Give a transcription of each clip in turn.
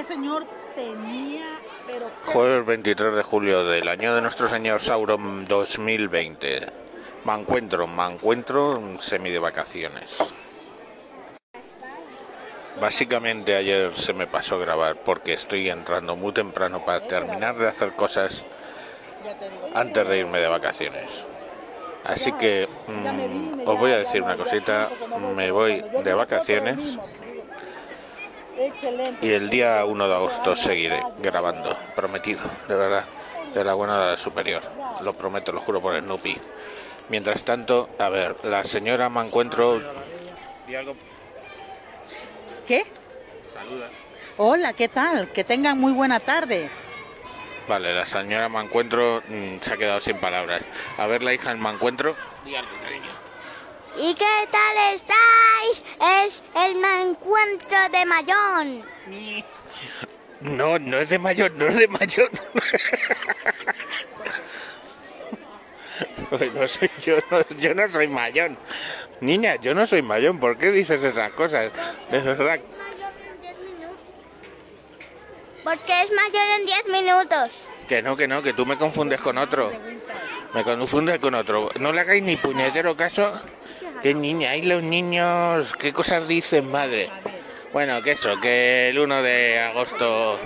ese señor tenía, pero... Jueves 23 de julio del año de nuestro señor Sauron 2020. Me encuentro, me encuentro semi de vacaciones. Básicamente ayer se me pasó grabar porque estoy entrando muy temprano para terminar de hacer cosas antes de irme de vacaciones. Así que mm, os voy a decir una cosita, me voy de vacaciones y el día 1 de agosto seguiré grabando, prometido, de verdad, de la buena de la superior, lo prometo, lo juro por el Nupi. Mientras tanto, a ver, la señora me encuentro... ¿Qué? Saluda. Hola, ¿qué tal? Que tengan muy buena tarde. Vale, la señora Mancuentro mm, se ha quedado sin palabras. A ver, la hija del Mancuentro. Di algo, cariño. ¿Y qué tal estáis? Es el encuentro de Mayón. No, no es de mayor, no es de no soy yo, no, yo no soy mayón. Niña, yo no soy mayón. ¿Por qué dices esas cosas? De verdad. Porque es mayor en 10 minutos. Que no, que no, que tú me confundes con otro. Me confundes con otro. No le hagáis ni puñetero caso. Que niña, hay los niños, ¿qué cosas dicen, madre? Bueno, que eso, que el 1 de agosto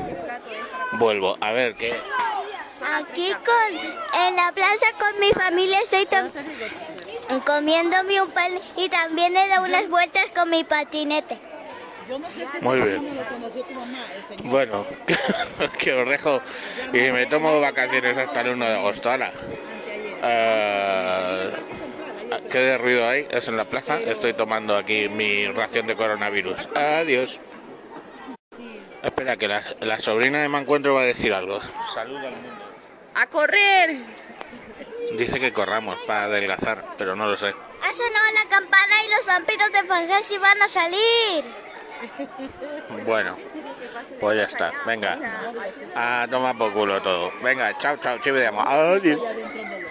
vuelvo. A ver, que Aquí con, en la plaza con mi familia estoy to- comiéndome un pan y también he dado unas vueltas con mi patinete. Yo no sé si Muy bien. señor lo conoció tu mamá, el señor. Bueno, que os dejo y me tomo vacaciones hasta el 1 de agosto. Ahora, ¿qué de ruido hay? Es en la plaza. Estoy tomando aquí mi ración de coronavirus. Adiós. Espera, que la, la sobrina de Mancuentro va a decir algo. Saluda al mundo. ¡A correr! Dice que corramos para adelgazar, pero no lo sé. Ha sonado la campana y los vampiros de Fantasy van a salir. Bueno, pues ya está. Venga, a tomar por culo todo. Venga, chao, chao, ci vediamo. Adiós.